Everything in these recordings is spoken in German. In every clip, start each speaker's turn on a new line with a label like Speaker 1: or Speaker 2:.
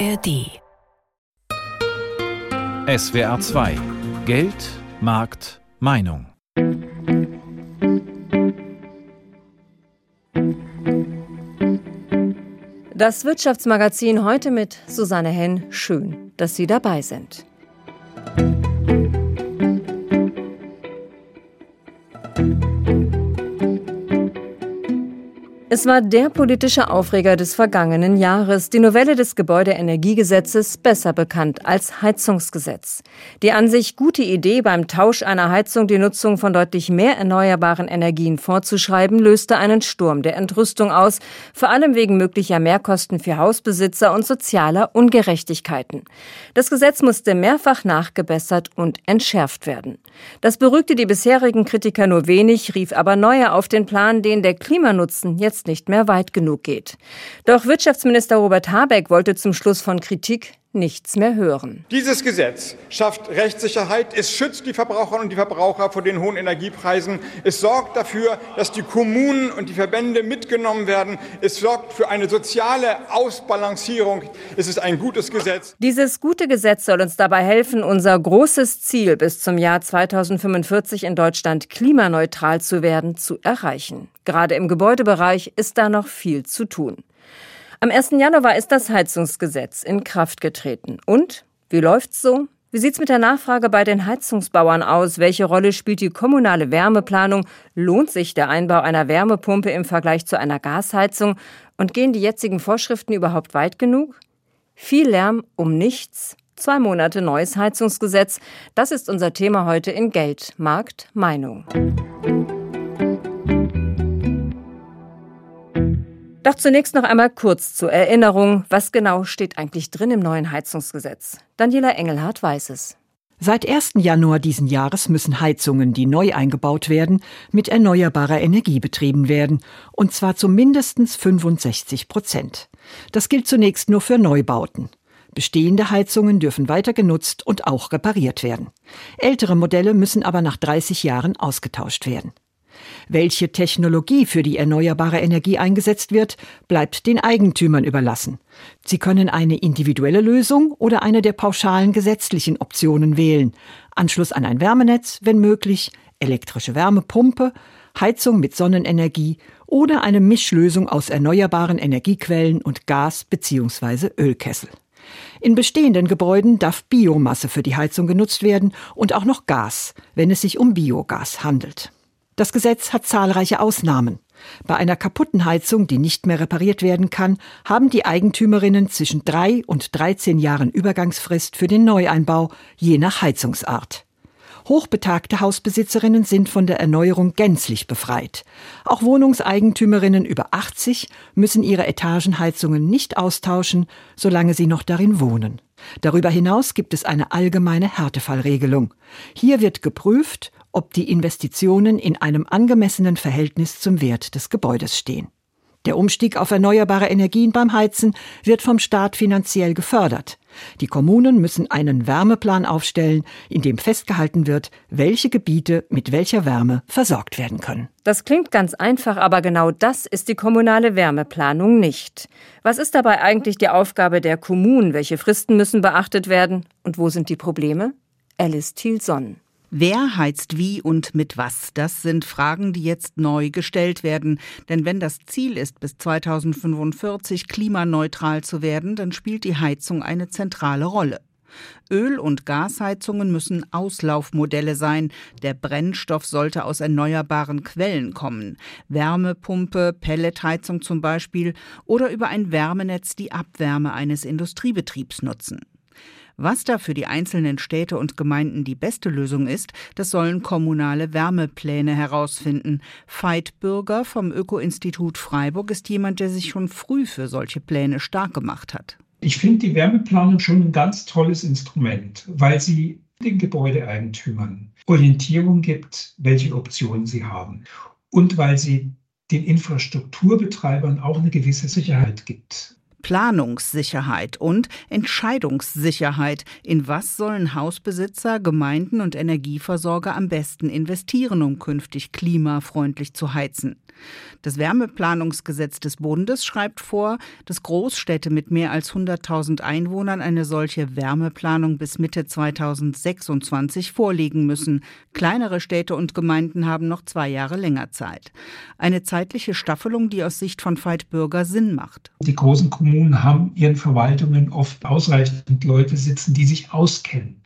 Speaker 1: ARD
Speaker 2: SWR 2 Geld, Markt, Meinung.
Speaker 3: Das Wirtschaftsmagazin heute mit Susanne Henn. Schön, dass Sie dabei sind. Es war der politische Aufreger des vergangenen Jahres, die Novelle des Gebäudeenergiegesetzes, besser bekannt als Heizungsgesetz. Die an sich gute Idee, beim Tausch einer Heizung die Nutzung von deutlich mehr erneuerbaren Energien vorzuschreiben, löste einen Sturm der Entrüstung aus, vor allem wegen möglicher Mehrkosten für Hausbesitzer und sozialer Ungerechtigkeiten. Das Gesetz musste mehrfach nachgebessert und entschärft werden. Das beruhigte die bisherigen Kritiker nur wenig, rief aber neue auf den Plan, den der Klimanutzen jetzt nicht mehr weit genug geht. Doch Wirtschaftsminister Robert Habeck wollte zum Schluss von Kritik nichts mehr hören.
Speaker 4: Dieses Gesetz schafft Rechtssicherheit, es schützt die Verbraucherinnen und die Verbraucher vor den hohen Energiepreisen, es sorgt dafür, dass die Kommunen und die Verbände mitgenommen werden, es sorgt für eine soziale Ausbalancierung. Es ist ein gutes Gesetz.
Speaker 3: Dieses gute Gesetz soll uns dabei helfen, unser großes Ziel bis zum Jahr 2045 in Deutschland klimaneutral zu werden, zu erreichen. Gerade im Gebäudebereich ist da noch viel zu tun. Am 1. Januar ist das Heizungsgesetz in Kraft getreten. Und wie läuft's so? Wie sieht's mit der Nachfrage bei den Heizungsbauern aus? Welche Rolle spielt die kommunale Wärmeplanung? Lohnt sich der Einbau einer Wärmepumpe im Vergleich zu einer Gasheizung? Und gehen die jetzigen Vorschriften überhaupt weit genug? Viel Lärm um nichts. Zwei Monate neues Heizungsgesetz. Das ist unser Thema heute in Geld, Markt, Meinung. Doch zunächst noch einmal kurz zur Erinnerung, was genau steht eigentlich drin im neuen Heizungsgesetz. Daniela Engelhardt weiß es.
Speaker 5: Seit 1. Januar diesen Jahres müssen Heizungen, die neu eingebaut werden, mit erneuerbarer Energie betrieben werden, und zwar zu mindestens 65 Prozent. Das gilt zunächst nur für Neubauten. Bestehende Heizungen dürfen weiter genutzt und auch repariert werden. Ältere Modelle müssen aber nach 30 Jahren ausgetauscht werden. Welche Technologie für die erneuerbare Energie eingesetzt wird, bleibt den Eigentümern überlassen. Sie können eine individuelle Lösung oder eine der pauschalen gesetzlichen Optionen wählen. Anschluss an ein Wärmenetz, wenn möglich, elektrische Wärmepumpe, Heizung mit Sonnenenergie oder eine Mischlösung aus erneuerbaren Energiequellen und Gas bzw. Ölkessel. In bestehenden Gebäuden darf Biomasse für die Heizung genutzt werden und auch noch Gas, wenn es sich um Biogas handelt. Das Gesetz hat zahlreiche Ausnahmen. Bei einer kaputten Heizung, die nicht mehr repariert werden kann, haben die Eigentümerinnen zwischen drei und 13 Jahren Übergangsfrist für den Neueinbau, je nach Heizungsart. Hochbetagte Hausbesitzerinnen sind von der Erneuerung gänzlich befreit. Auch Wohnungseigentümerinnen über 80 müssen ihre Etagenheizungen nicht austauschen, solange sie noch darin wohnen. Darüber hinaus gibt es eine allgemeine Härtefallregelung. Hier wird geprüft, ob die Investitionen in einem angemessenen Verhältnis zum Wert des Gebäudes stehen. Der Umstieg auf erneuerbare Energien beim Heizen wird vom Staat finanziell gefördert. Die Kommunen müssen einen Wärmeplan aufstellen, in dem festgehalten wird, welche Gebiete mit welcher Wärme versorgt werden können.
Speaker 3: Das klingt ganz einfach, aber genau das ist die kommunale Wärmeplanung nicht. Was ist dabei eigentlich die Aufgabe der Kommunen? Welche Fristen müssen beachtet werden? Und wo sind die Probleme? Alice Thielson.
Speaker 6: Wer heizt wie und mit was? Das sind Fragen, die jetzt neu gestellt werden. Denn wenn das Ziel ist, bis 2045 klimaneutral zu werden, dann spielt die Heizung eine zentrale Rolle. Öl- und Gasheizungen müssen Auslaufmodelle sein. Der Brennstoff sollte aus erneuerbaren Quellen kommen. Wärmepumpe, Pelletheizung zum Beispiel oder über ein Wärmenetz die Abwärme eines Industriebetriebs nutzen. Was da für die einzelnen Städte und Gemeinden die beste Lösung ist, das sollen kommunale Wärmepläne herausfinden. Veit Bürger vom Öko-Institut Freiburg ist jemand, der sich schon früh für solche Pläne stark gemacht hat.
Speaker 7: Ich finde die Wärmeplanung schon ein ganz tolles Instrument, weil sie den Gebäudeeigentümern Orientierung gibt, welche Optionen sie haben. Und weil sie den Infrastrukturbetreibern auch eine gewisse Sicherheit gibt.
Speaker 6: Planungssicherheit und Entscheidungssicherheit. In was sollen Hausbesitzer, Gemeinden und Energieversorger am besten investieren, um künftig klimafreundlich zu heizen? Das Wärmeplanungsgesetz des Bundes schreibt vor, dass Großstädte mit mehr als 100.000 Einwohnern eine solche Wärmeplanung bis Mitte 2026 vorlegen müssen. Kleinere Städte und Gemeinden haben noch zwei Jahre länger Zeit. Eine zeitliche Staffelung, die aus Sicht von Veit Bürger Sinn macht.
Speaker 7: Die großen Kommunen haben ihren Verwaltungen oft ausreichend Leute sitzen, die sich auskennen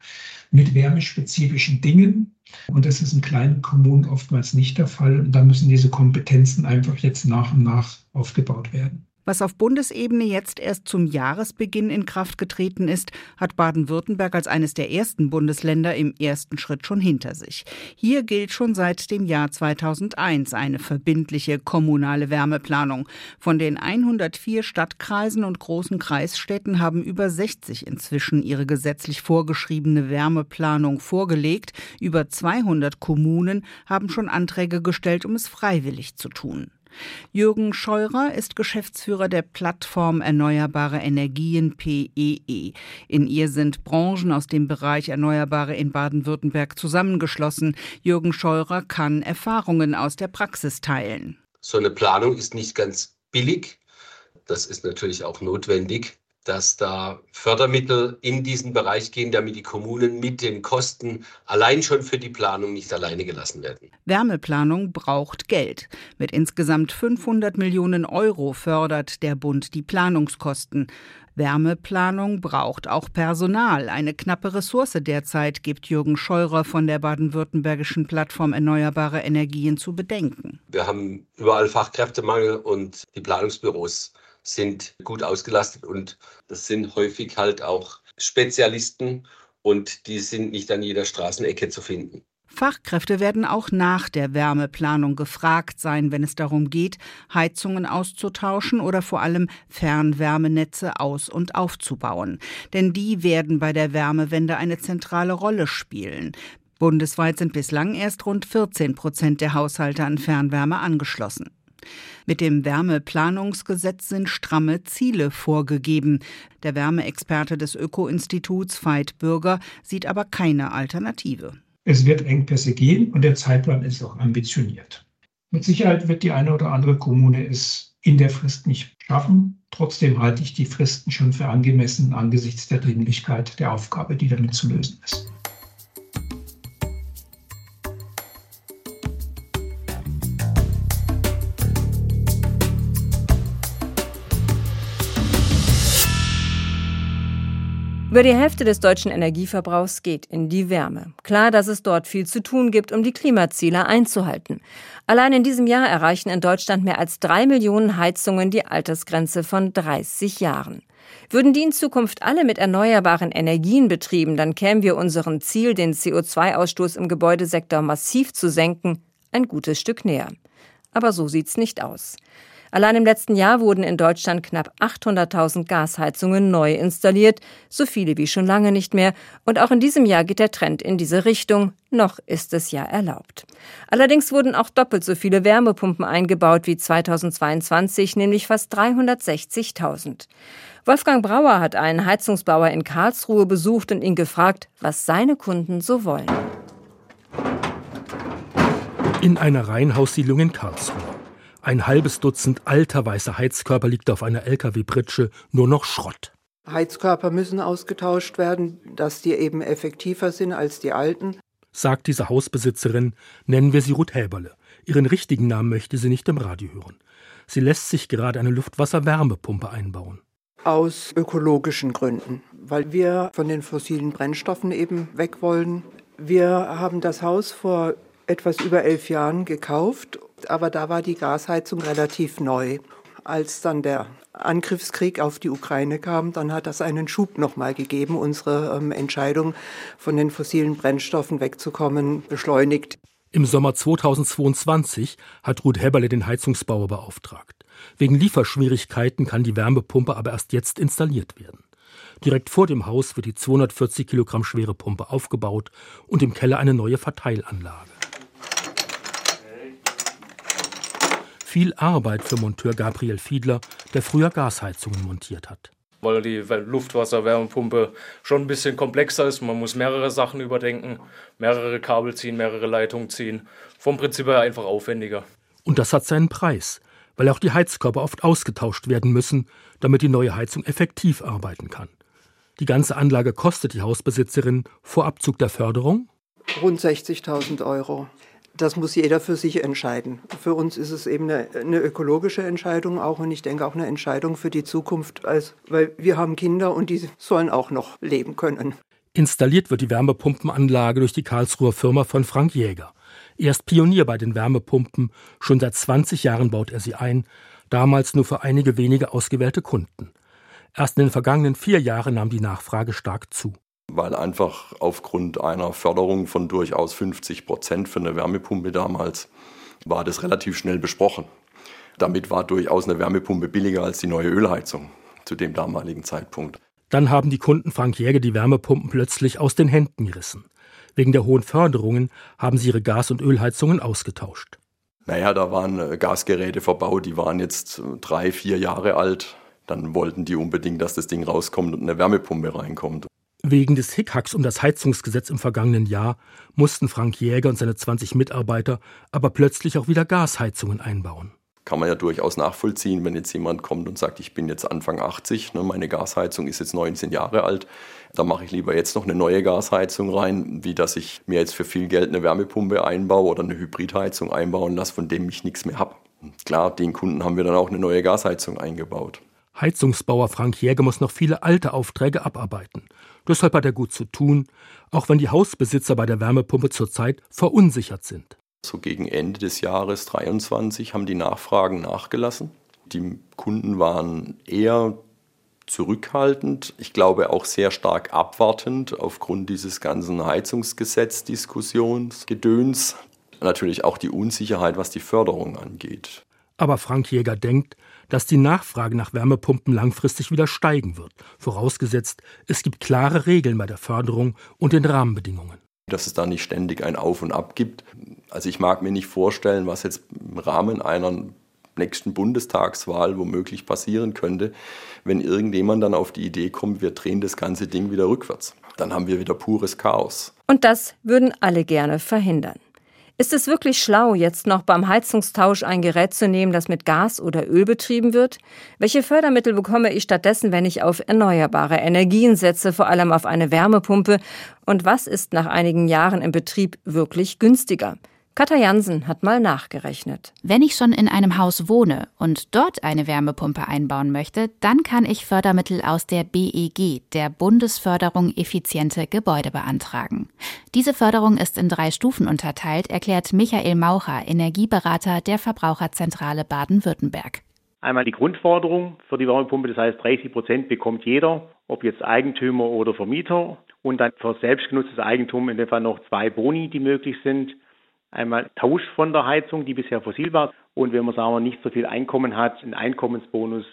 Speaker 7: mit wärmespezifischen Dingen. Und das ist in kleinen Kommunen oftmals nicht der Fall. Und da müssen diese Kompetenzen einfach jetzt nach und nach aufgebaut werden.
Speaker 6: Was auf Bundesebene jetzt erst zum Jahresbeginn in Kraft getreten ist, hat Baden-Württemberg als eines der ersten Bundesländer im ersten Schritt schon hinter sich. Hier gilt schon seit dem Jahr 2001 eine verbindliche kommunale Wärmeplanung. Von den 104 Stadtkreisen und großen Kreisstädten haben über 60 inzwischen ihre gesetzlich vorgeschriebene Wärmeplanung vorgelegt. Über 200 Kommunen haben schon Anträge gestellt, um es freiwillig zu tun. Jürgen Scheurer ist Geschäftsführer der Plattform Erneuerbare Energien PEE. E. In ihr sind Branchen aus dem Bereich Erneuerbare in Baden-Württemberg zusammengeschlossen. Jürgen Scheurer kann Erfahrungen aus der Praxis teilen.
Speaker 1: So eine Planung ist nicht ganz billig. Das ist natürlich auch notwendig dass da Fördermittel in diesen Bereich gehen, damit die Kommunen mit den Kosten allein schon für die Planung nicht alleine gelassen werden.
Speaker 6: Wärmeplanung braucht Geld. Mit insgesamt 500 Millionen Euro fördert der Bund die Planungskosten. Wärmeplanung braucht auch Personal. Eine knappe Ressource derzeit gibt Jürgen Scheurer von der baden-württembergischen Plattform Erneuerbare Energien zu bedenken.
Speaker 1: Wir haben überall Fachkräftemangel und die Planungsbüros sind gut ausgelastet und das sind häufig halt auch Spezialisten und die sind nicht an jeder Straßenecke zu finden.
Speaker 6: Fachkräfte werden auch nach der Wärmeplanung gefragt sein, wenn es darum geht, Heizungen auszutauschen oder vor allem Fernwärmenetze aus- und aufzubauen. Denn die werden bei der Wärmewende eine zentrale Rolle spielen. Bundesweit sind bislang erst rund 14 Prozent der Haushalte an Fernwärme angeschlossen. Mit dem Wärmeplanungsgesetz sind stramme Ziele vorgegeben. Der Wärmeexperte des Öko-Instituts Veit Bürger sieht aber keine Alternative.
Speaker 7: Es wird Engpässe gehen und der Zeitplan ist auch ambitioniert. Mit Sicherheit wird die eine oder andere Kommune es in der Frist nicht schaffen. Trotzdem halte ich die Fristen schon für angemessen angesichts der Dringlichkeit der Aufgabe, die damit zu lösen ist.
Speaker 3: Über die Hälfte des deutschen Energieverbrauchs geht in die Wärme. Klar, dass es dort viel zu tun gibt, um die Klimaziele einzuhalten. Allein in diesem Jahr erreichen in Deutschland mehr als drei Millionen Heizungen die Altersgrenze von 30 Jahren. Würden die in Zukunft alle mit erneuerbaren Energien betrieben, dann kämen wir unserem Ziel, den CO2-Ausstoß im Gebäudesektor massiv zu senken, ein gutes Stück näher. Aber so sieht's nicht aus. Allein im letzten Jahr wurden in Deutschland knapp 800.000 Gasheizungen neu installiert, so viele wie schon lange nicht mehr. Und auch in diesem Jahr geht der Trend in diese Richtung. Noch ist es ja erlaubt. Allerdings wurden auch doppelt so viele Wärmepumpen eingebaut wie 2022, nämlich fast 360.000. Wolfgang Brauer hat einen Heizungsbauer in Karlsruhe besucht und ihn gefragt, was seine Kunden so wollen.
Speaker 8: In einer Reihenhaussiedlung in Karlsruhe. Ein halbes Dutzend alter weißer Heizkörper liegt auf einer LKW-Pritsche, nur noch Schrott.
Speaker 9: Heizkörper müssen ausgetauscht werden, dass die eben effektiver sind als die alten.
Speaker 8: Sagt diese Hausbesitzerin, nennen wir sie Ruth Häberle. Ihren richtigen Namen möchte sie nicht im Radio hören. Sie lässt sich gerade eine Luftwasser-Wärmepumpe einbauen.
Speaker 9: Aus ökologischen Gründen, weil wir von den fossilen Brennstoffen eben weg wollen. Wir haben das Haus vor etwas über elf Jahren gekauft aber da war die Gasheizung relativ neu. Als dann der Angriffskrieg auf die Ukraine kam, dann hat das einen Schub nochmal gegeben, unsere ähm, Entscheidung von den fossilen Brennstoffen wegzukommen, beschleunigt.
Speaker 8: Im Sommer 2022 hat Ruth Heberle den Heizungsbauer beauftragt. Wegen Lieferschwierigkeiten kann die Wärmepumpe aber erst jetzt installiert werden. Direkt vor dem Haus wird die 240 Kilogramm schwere Pumpe aufgebaut und im Keller eine neue Verteilanlage. Viel Arbeit für Monteur Gabriel Fiedler, der früher Gasheizungen montiert hat.
Speaker 10: Weil die Luftwasserwärmepumpe schon ein bisschen komplexer ist. Man muss mehrere Sachen überdenken, mehrere Kabel ziehen, mehrere Leitungen ziehen. Vom Prinzip her einfach aufwendiger.
Speaker 8: Und das hat seinen Preis, weil auch die Heizkörper oft ausgetauscht werden müssen, damit die neue Heizung effektiv arbeiten kann. Die ganze Anlage kostet die Hausbesitzerin vor Abzug der Förderung
Speaker 9: rund 60.000 Euro. Das muss jeder für sich entscheiden. Für uns ist es eben eine, eine, ökologische Entscheidung auch und ich denke auch eine Entscheidung für die Zukunft, als, weil wir haben Kinder und die sollen auch noch leben können.
Speaker 8: Installiert wird die Wärmepumpenanlage durch die Karlsruher Firma von Frank Jäger. Er ist Pionier bei den Wärmepumpen. Schon seit 20 Jahren baut er sie ein, damals nur für einige wenige ausgewählte Kunden. Erst in den vergangenen vier Jahren nahm die Nachfrage stark zu
Speaker 11: weil einfach aufgrund einer Förderung von durchaus 50 Prozent für eine Wärmepumpe damals war das relativ schnell besprochen. Damit war durchaus eine Wärmepumpe billiger als die neue Ölheizung zu dem damaligen Zeitpunkt.
Speaker 8: Dann haben die Kunden Frank Jäger die Wärmepumpen plötzlich aus den Händen gerissen. Wegen der hohen Förderungen haben sie ihre Gas- und Ölheizungen ausgetauscht.
Speaker 11: Naja, da waren äh, Gasgeräte verbaut, die waren jetzt äh, drei, vier Jahre alt. Dann wollten die unbedingt, dass das Ding rauskommt und eine Wärmepumpe reinkommt.
Speaker 8: Wegen des Hickhacks um das Heizungsgesetz im vergangenen Jahr mussten Frank Jäger und seine 20 Mitarbeiter aber plötzlich auch wieder Gasheizungen einbauen.
Speaker 11: Kann man ja durchaus nachvollziehen, wenn jetzt jemand kommt und sagt, ich bin jetzt Anfang 80, ne, meine Gasheizung ist jetzt 19 Jahre alt, da mache ich lieber jetzt noch eine neue Gasheizung rein, wie dass ich mir jetzt für viel Geld eine Wärmepumpe einbaue oder eine Hybridheizung einbauen lasse, von dem ich nichts mehr habe. Klar, den Kunden haben wir dann auch eine neue Gasheizung eingebaut.
Speaker 8: Heizungsbauer Frank Jäger muss noch viele alte Aufträge abarbeiten. Deshalb hat er gut zu tun, auch wenn die Hausbesitzer bei der Wärmepumpe zurzeit verunsichert sind.
Speaker 11: So gegen Ende des Jahres 23 haben die Nachfragen nachgelassen. Die Kunden waren eher zurückhaltend, ich glaube auch sehr stark abwartend aufgrund dieses ganzen Heizungsgesetz-Diskussionsgedöns. Natürlich auch die Unsicherheit, was die Förderung angeht.
Speaker 8: Aber Frank Jäger denkt, dass die Nachfrage nach Wärmepumpen langfristig wieder steigen wird, vorausgesetzt, es gibt klare Regeln bei der Förderung und den Rahmenbedingungen.
Speaker 11: Dass es da nicht ständig ein Auf und Ab gibt. Also ich mag mir nicht vorstellen, was jetzt im Rahmen einer nächsten Bundestagswahl womöglich passieren könnte, wenn irgendjemand dann auf die Idee kommt, wir drehen das ganze Ding wieder rückwärts. Dann haben wir wieder pures Chaos.
Speaker 3: Und das würden alle gerne verhindern. Ist es wirklich schlau, jetzt noch beim Heizungstausch ein Gerät zu nehmen, das mit Gas oder Öl betrieben wird? Welche Fördermittel bekomme ich stattdessen, wenn ich auf erneuerbare Energien setze, vor allem auf eine Wärmepumpe? Und was ist nach einigen Jahren im Betrieb wirklich günstiger? Katja Jansen hat mal nachgerechnet.
Speaker 12: Wenn ich schon in einem Haus wohne und dort eine Wärmepumpe einbauen möchte, dann kann ich Fördermittel aus der BEG, der Bundesförderung effiziente Gebäude, beantragen. Diese Förderung ist in drei Stufen unterteilt, erklärt Michael Maucher, Energieberater der Verbraucherzentrale Baden-Württemberg.
Speaker 13: Einmal die Grundforderung für die Wärmepumpe, das heißt 30 Prozent bekommt jeder, ob jetzt Eigentümer oder Vermieter. Und dann für selbstgenutztes Eigentum in dem Fall noch zwei Boni, die möglich sind. Einmal Tausch von der Heizung, die bisher fossil war. Und wenn man sagen wir, nicht so viel Einkommen hat, ein Einkommensbonus,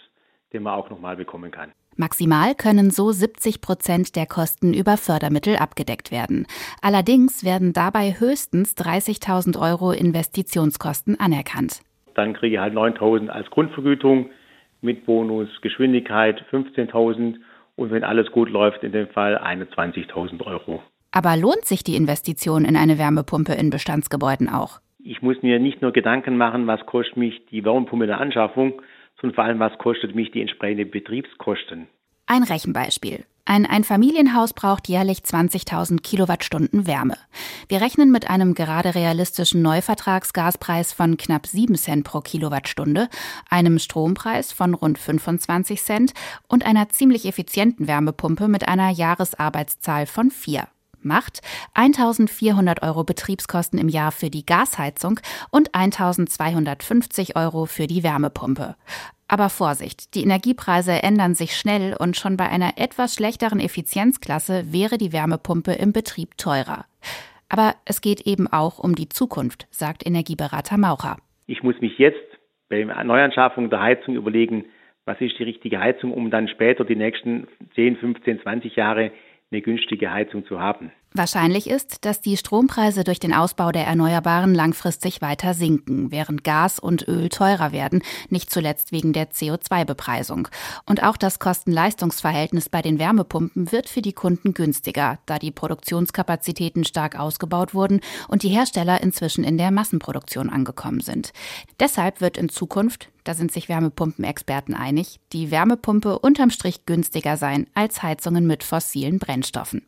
Speaker 13: den man auch nochmal bekommen kann.
Speaker 12: Maximal können so 70 Prozent der Kosten über Fördermittel abgedeckt werden. Allerdings werden dabei höchstens 30.000 Euro Investitionskosten anerkannt.
Speaker 13: Dann kriege ich halt 9.000 als Grundvergütung mit Bonus Geschwindigkeit 15.000 und wenn alles gut läuft, in dem Fall 21.000 Euro.
Speaker 12: Aber lohnt sich die Investition in eine Wärmepumpe in Bestandsgebäuden auch?
Speaker 13: Ich muss mir nicht nur Gedanken machen, was kostet mich die Wärmepumpe in der Anschaffung, sondern vor allem, was kostet mich die entsprechenden Betriebskosten.
Speaker 12: Ein Rechenbeispiel. Ein Einfamilienhaus braucht jährlich 20.000 Kilowattstunden Wärme. Wir rechnen mit einem gerade realistischen Neuvertragsgaspreis von knapp 7 Cent pro Kilowattstunde, einem Strompreis von rund 25 Cent und einer ziemlich effizienten Wärmepumpe mit einer Jahresarbeitszahl von 4 macht 1400 Euro Betriebskosten im Jahr für die Gasheizung und 1250 Euro für die Wärmepumpe. Aber Vorsicht, die Energiepreise ändern sich schnell und schon bei einer etwas schlechteren Effizienzklasse wäre die Wärmepumpe im Betrieb teurer. Aber es geht eben auch um die Zukunft, sagt Energieberater Maucher.
Speaker 13: Ich muss mich jetzt bei der Neuanschaffung der Heizung überlegen, was ist die richtige Heizung, um dann später die nächsten 10, 15, 20 Jahre eine günstige Heizung zu haben.
Speaker 12: Wahrscheinlich ist, dass die Strompreise durch den Ausbau der Erneuerbaren langfristig weiter sinken, während Gas und Öl teurer werden, nicht zuletzt wegen der CO2-Bepreisung. Und auch das Kosten-Leistungs-Verhältnis bei den Wärmepumpen wird für die Kunden günstiger, da die Produktionskapazitäten stark ausgebaut wurden und die Hersteller inzwischen in der Massenproduktion angekommen sind. Deshalb wird in Zukunft da sind sich Wärmepumpenexperten einig, die Wärmepumpe unterm Strich günstiger sein als Heizungen mit fossilen Brennstoffen.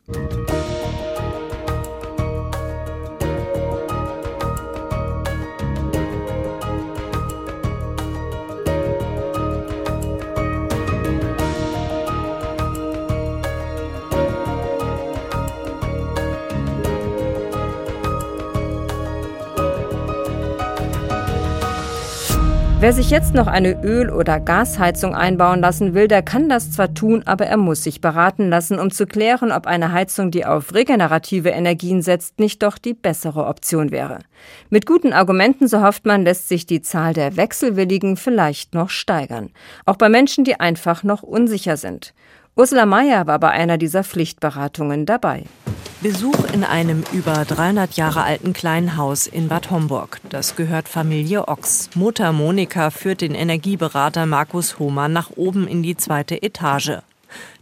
Speaker 3: Wer sich jetzt noch eine Öl- oder Gasheizung einbauen lassen will, der kann das zwar tun, aber er muss sich beraten lassen, um zu klären, ob eine Heizung, die auf regenerative Energien setzt, nicht doch die bessere Option wäre. Mit guten Argumenten, so hofft man, lässt sich die Zahl der Wechselwilligen vielleicht noch steigern. Auch bei Menschen, die einfach noch unsicher sind. Ursula Mayer war bei einer dieser Pflichtberatungen dabei.
Speaker 14: Besuch in einem über 300 Jahre alten kleinen Haus in Bad Homburg. Das gehört Familie Ochs. Mutter Monika führt den Energieberater Markus Hohmann nach oben in die zweite Etage.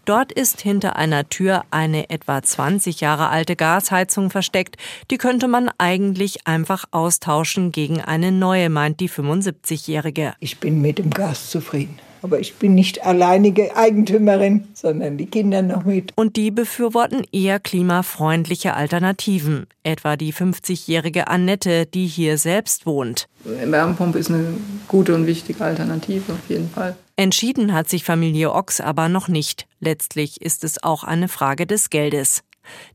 Speaker 14: Dort ist hinter einer Tür eine etwa 20 Jahre alte Gasheizung versteckt. Die könnte man eigentlich einfach austauschen gegen eine neue, meint die 75-Jährige.
Speaker 15: Ich bin mit dem Gas zufrieden. Aber ich bin nicht alleinige Eigentümerin, sondern die Kinder noch mit.
Speaker 14: Und die befürworten eher klimafreundliche Alternativen. Etwa die 50-jährige Annette, die hier selbst wohnt.
Speaker 16: Wärmepumpe ist eine gute und wichtige Alternative, auf jeden Fall.
Speaker 14: Entschieden hat sich Familie Ochs aber noch nicht. Letztlich ist es auch eine Frage des Geldes.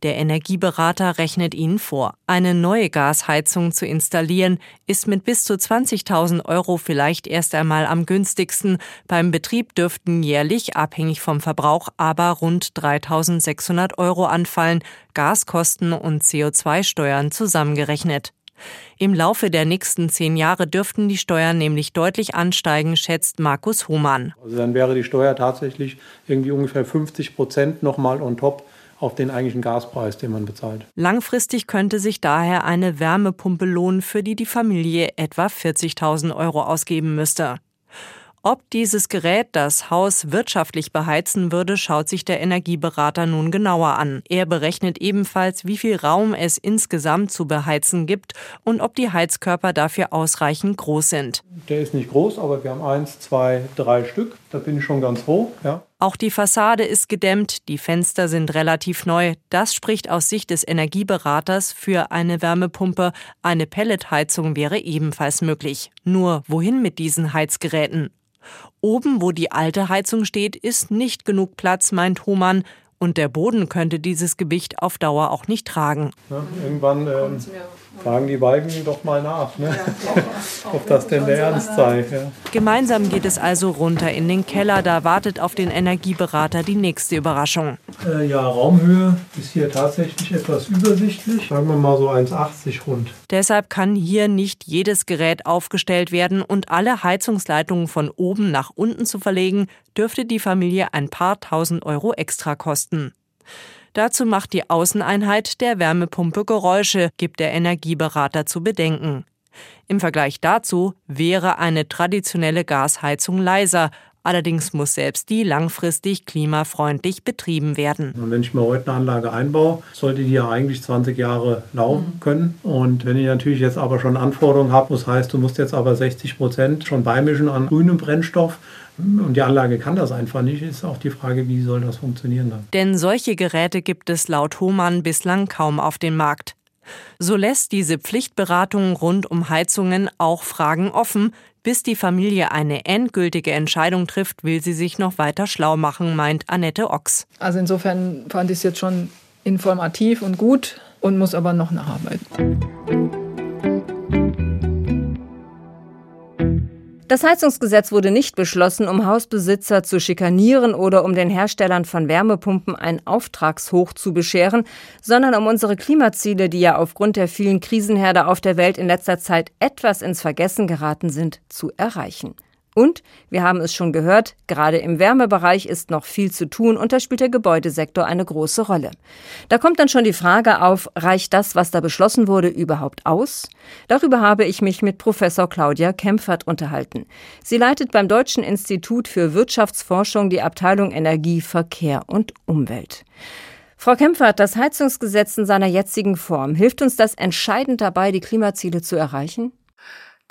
Speaker 14: Der Energieberater rechnet Ihnen vor, eine neue Gasheizung zu installieren, ist mit bis zu 20.000 Euro vielleicht erst einmal am günstigsten. Beim Betrieb dürften jährlich, abhängig vom Verbrauch, aber rund 3.600 Euro anfallen, Gaskosten und CO2-Steuern zusammengerechnet. Im Laufe der nächsten zehn Jahre dürften die Steuern nämlich deutlich ansteigen, schätzt Markus Hohmann.
Speaker 17: Also dann wäre die Steuer tatsächlich irgendwie ungefähr 50 Prozent nochmal on top auf den eigentlichen Gaspreis, den man bezahlt.
Speaker 14: Langfristig könnte sich daher eine Wärmepumpe lohnen, für die die Familie etwa 40.000 Euro ausgeben müsste. Ob dieses Gerät das Haus wirtschaftlich beheizen würde, schaut sich der Energieberater nun genauer an. Er berechnet ebenfalls, wie viel Raum es insgesamt zu beheizen gibt und ob die Heizkörper dafür ausreichend groß sind.
Speaker 17: Der ist nicht groß, aber wir haben eins, zwei, drei Stück. Da bin ich schon ganz froh. Ja.
Speaker 14: Auch die Fassade ist gedämmt, die Fenster sind relativ neu. Das spricht aus Sicht des Energieberaters für eine Wärmepumpe. Eine Pelletheizung wäre ebenfalls möglich. Nur wohin mit diesen Heizgeräten? Oben, wo die alte Heizung steht, ist nicht genug Platz, meint Hohmann. Und der Boden könnte dieses Gewicht auf Dauer auch nicht tragen.
Speaker 17: Ja, irgendwann ähm, fragen die Balken doch mal nach, ne? ob das denn der Ernst sei. Ja.
Speaker 14: Gemeinsam geht es also runter in den Keller. Da wartet auf den Energieberater die nächste Überraschung.
Speaker 17: Äh, ja, Raumhöhe ist hier tatsächlich etwas übersichtlich. Sagen wir mal so 1,80 rund.
Speaker 14: Deshalb kann hier nicht jedes Gerät aufgestellt werden und alle Heizungsleitungen von oben nach unten zu verlegen, dürfte die Familie ein paar tausend Euro extra kosten. Dazu macht die Außeneinheit der Wärmepumpe Geräusche, gibt der Energieberater zu bedenken. Im Vergleich dazu wäre eine traditionelle Gasheizung leiser, Allerdings muss selbst die langfristig klimafreundlich betrieben werden.
Speaker 17: Und wenn ich mir heute eine Anlage einbaue, sollte die ja eigentlich 20 Jahre laufen mhm. können. Und wenn ich natürlich jetzt aber schon Anforderungen habe, das heißt, du musst jetzt aber 60 Prozent schon beimischen an grünem Brennstoff, und die Anlage kann das einfach nicht, ist auch die Frage, wie soll das funktionieren dann.
Speaker 14: Denn solche Geräte gibt es laut Hohmann bislang kaum auf dem Markt. So lässt diese Pflichtberatung rund um Heizungen auch Fragen offen. Bis die Familie eine endgültige Entscheidung trifft, will sie sich noch weiter schlau machen, meint Annette Ochs.
Speaker 16: Also insofern fand ich es jetzt schon informativ und gut und muss aber noch nacharbeiten.
Speaker 3: Das Heizungsgesetz wurde nicht beschlossen, um Hausbesitzer zu schikanieren oder um den Herstellern von Wärmepumpen ein Auftragshoch zu bescheren, sondern um unsere Klimaziele, die ja aufgrund der vielen Krisenherde auf der Welt in letzter Zeit etwas ins Vergessen geraten sind, zu erreichen. Und, wir haben es schon gehört, gerade im Wärmebereich ist noch viel zu tun und da spielt der Gebäudesektor eine große Rolle. Da kommt dann schon die Frage auf, reicht das, was da beschlossen wurde, überhaupt aus? Darüber habe ich mich mit Professor Claudia Kempfert unterhalten. Sie leitet beim Deutschen Institut für Wirtschaftsforschung die Abteilung Energie, Verkehr und Umwelt. Frau Kempfert, das Heizungsgesetz in seiner jetzigen Form, hilft uns das entscheidend dabei, die Klimaziele zu erreichen?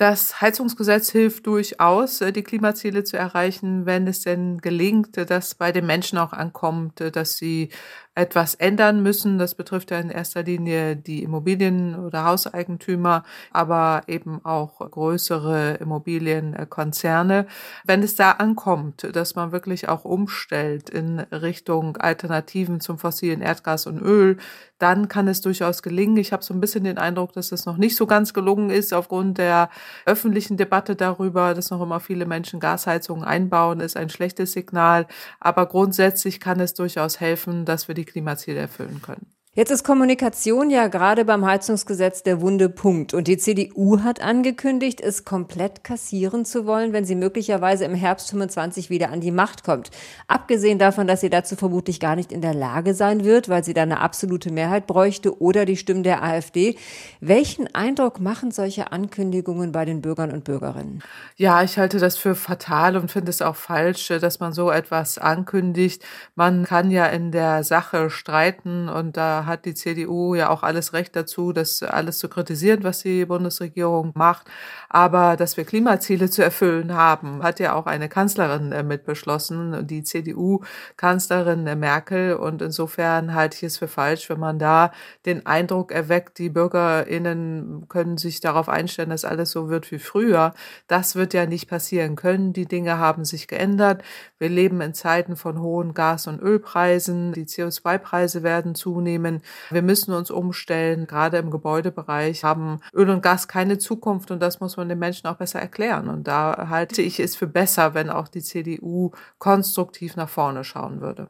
Speaker 18: Das Heizungsgesetz hilft durchaus, äh, die Klimaziele zu erreichen, wenn es denn gelingt, dass bei den Menschen auch ankommt, äh, dass sie etwas ändern müssen. Das betrifft ja in erster Linie die Immobilien- oder Hauseigentümer, aber eben auch größere Immobilienkonzerne. Wenn es da ankommt, dass man wirklich auch umstellt in Richtung Alternativen zum fossilen Erdgas und Öl, dann kann es durchaus gelingen. Ich habe so ein bisschen den Eindruck, dass es noch nicht so ganz gelungen ist aufgrund der öffentlichen Debatte darüber, dass noch immer viele Menschen Gasheizungen einbauen, ist ein schlechtes Signal. Aber grundsätzlich kann es durchaus helfen, dass wir die Klimaziele erfüllen können.
Speaker 3: Jetzt ist Kommunikation ja gerade beim Heizungsgesetz der wunde Punkt. Und die CDU hat angekündigt, es komplett kassieren zu wollen, wenn sie möglicherweise im Herbst 25 wieder an die Macht kommt. Abgesehen davon, dass sie dazu vermutlich gar nicht in der Lage sein wird, weil sie dann eine absolute Mehrheit bräuchte oder die Stimmen der AfD. Welchen Eindruck machen solche Ankündigungen bei den Bürgern und Bürgerinnen?
Speaker 18: Ja, ich halte das für fatal und finde es auch falsch, dass man so etwas ankündigt. Man kann ja in der Sache streiten und da hat die CDU ja auch alles Recht dazu, das alles zu kritisieren, was die Bundesregierung macht. Aber dass wir Klimaziele zu erfüllen haben, hat ja auch eine Kanzlerin äh, mit beschlossen, die CDU-Kanzlerin äh, Merkel. Und insofern halte ich es für falsch, wenn man da den Eindruck erweckt, die BürgerInnen können sich darauf einstellen, dass alles so wird wie früher. Das wird ja nicht passieren können. Die Dinge haben sich geändert. Wir leben in Zeiten von hohen Gas- und Ölpreisen. Die CO2-Preise werden zunehmen nehmen. Wir müssen uns umstellen. Gerade im Gebäudebereich haben Öl und Gas keine Zukunft und das muss man den Menschen auch besser erklären. Und da halte ich es für besser, wenn auch die CDU konstruktiv nach vorne schauen würde.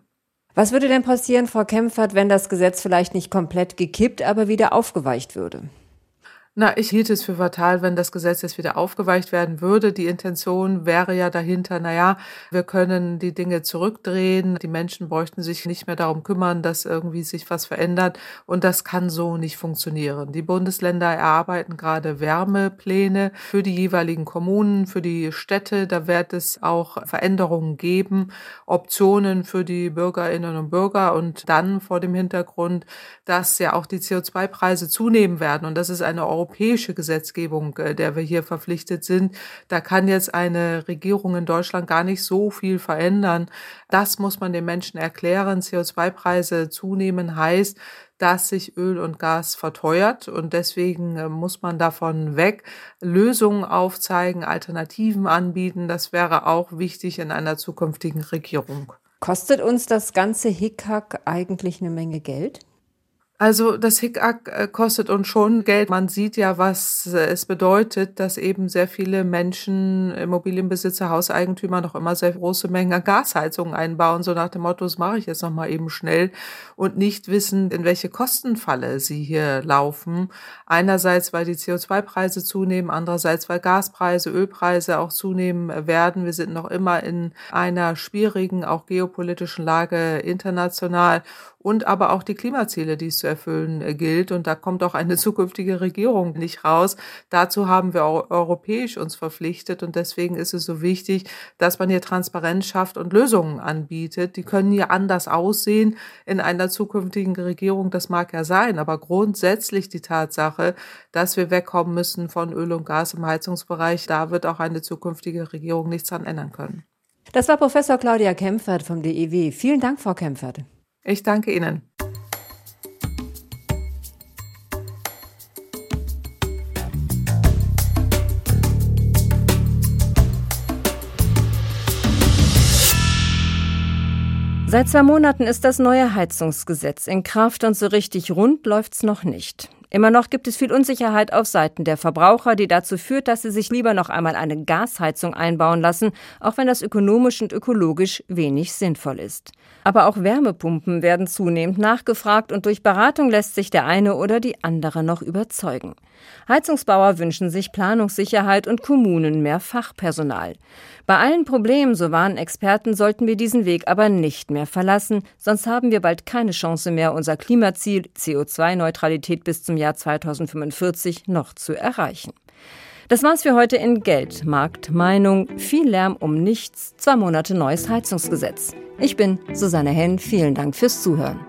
Speaker 3: Was würde denn passieren, Frau Kempfert, wenn das Gesetz vielleicht nicht komplett gekippt, aber wieder aufgeweicht würde?
Speaker 18: Na, ich hielt es für fatal, wenn das Gesetz jetzt wieder aufgeweicht werden würde. Die Intention wäre ja dahinter, na ja, wir können die Dinge zurückdrehen. Die Menschen bräuchten sich nicht mehr darum kümmern, dass irgendwie sich was verändert. Und das kann so nicht funktionieren. Die Bundesländer erarbeiten gerade Wärmepläne für die jeweiligen Kommunen, für die Städte. Da wird es auch Veränderungen geben, Optionen für die Bürgerinnen und Bürger. Und dann vor dem Hintergrund, dass ja auch die CO2-Preise zunehmen werden. Und das ist eine europäische Gesetzgebung, äh, der wir hier verpflichtet sind. Da kann jetzt eine Regierung in Deutschland gar nicht so viel verändern. Das muss man den Menschen erklären. CO2-Preise zunehmen heißt, dass sich Öl und Gas verteuert und deswegen äh, muss man davon weg, Lösungen aufzeigen, Alternativen anbieten. Das wäre auch wichtig in einer zukünftigen Regierung.
Speaker 3: Kostet uns das ganze Hickhack eigentlich eine Menge Geld?
Speaker 18: Also das Hickhack äh, kostet uns schon Geld. Man sieht ja, was äh, es bedeutet, dass eben sehr viele Menschen, Immobilienbesitzer, Hauseigentümer noch immer sehr große Mengen an Gasheizungen einbauen, so nach dem Motto, das mache ich jetzt nochmal eben schnell und nicht wissen, in welche Kostenfalle sie hier laufen. Einerseits, weil die CO2-Preise zunehmen, andererseits, weil Gaspreise, Ölpreise auch zunehmen werden. Wir sind noch immer in einer schwierigen, auch geopolitischen Lage international und aber auch die Klimaziele, die es zu erfüllen äh, gilt. Und da kommt auch eine zukünftige Regierung nicht raus. Dazu haben wir auch europäisch uns verpflichtet und deswegen ist es so wichtig, dass man hier Transparenz schafft und Lösungen anbietet. Die können hier anders aussehen in einer zukünftigen Regierung. Das mag ja sein, aber grundsätzlich die Tatsache, dass wir wegkommen müssen von Öl und Gas im Heizungsbereich, da wird auch eine zukünftige Regierung nichts dran ändern können.
Speaker 3: Das war Professor Claudia Kempfert vom DEW. Vielen Dank, Frau Kempfert.
Speaker 18: Ich danke Ihnen.
Speaker 3: Seit zwei Monaten ist das neue Heizungsgesetz in Kraft und so richtig rund läuft's noch nicht. Immer noch gibt es viel Unsicherheit auf Seiten der Verbraucher, die dazu führt, dass sie sich lieber noch einmal eine Gasheizung einbauen lassen, auch wenn das ökonomisch und ökologisch wenig sinnvoll ist. Aber auch Wärmepumpen werden zunehmend nachgefragt und durch Beratung lässt sich der eine oder die andere noch überzeugen. Heizungsbauer wünschen sich Planungssicherheit und Kommunen mehr Fachpersonal. Bei allen Problemen, so waren Experten, sollten wir diesen Weg aber nicht mehr verlassen, sonst haben wir bald keine Chance mehr, unser Klimaziel CO2-Neutralität bis zum Jahr 2045 noch zu erreichen. Das war's für heute in Geld, Markt, Meinung, viel Lärm um nichts, zwei Monate neues Heizungsgesetz. Ich bin Susanne Henn, vielen Dank fürs Zuhören.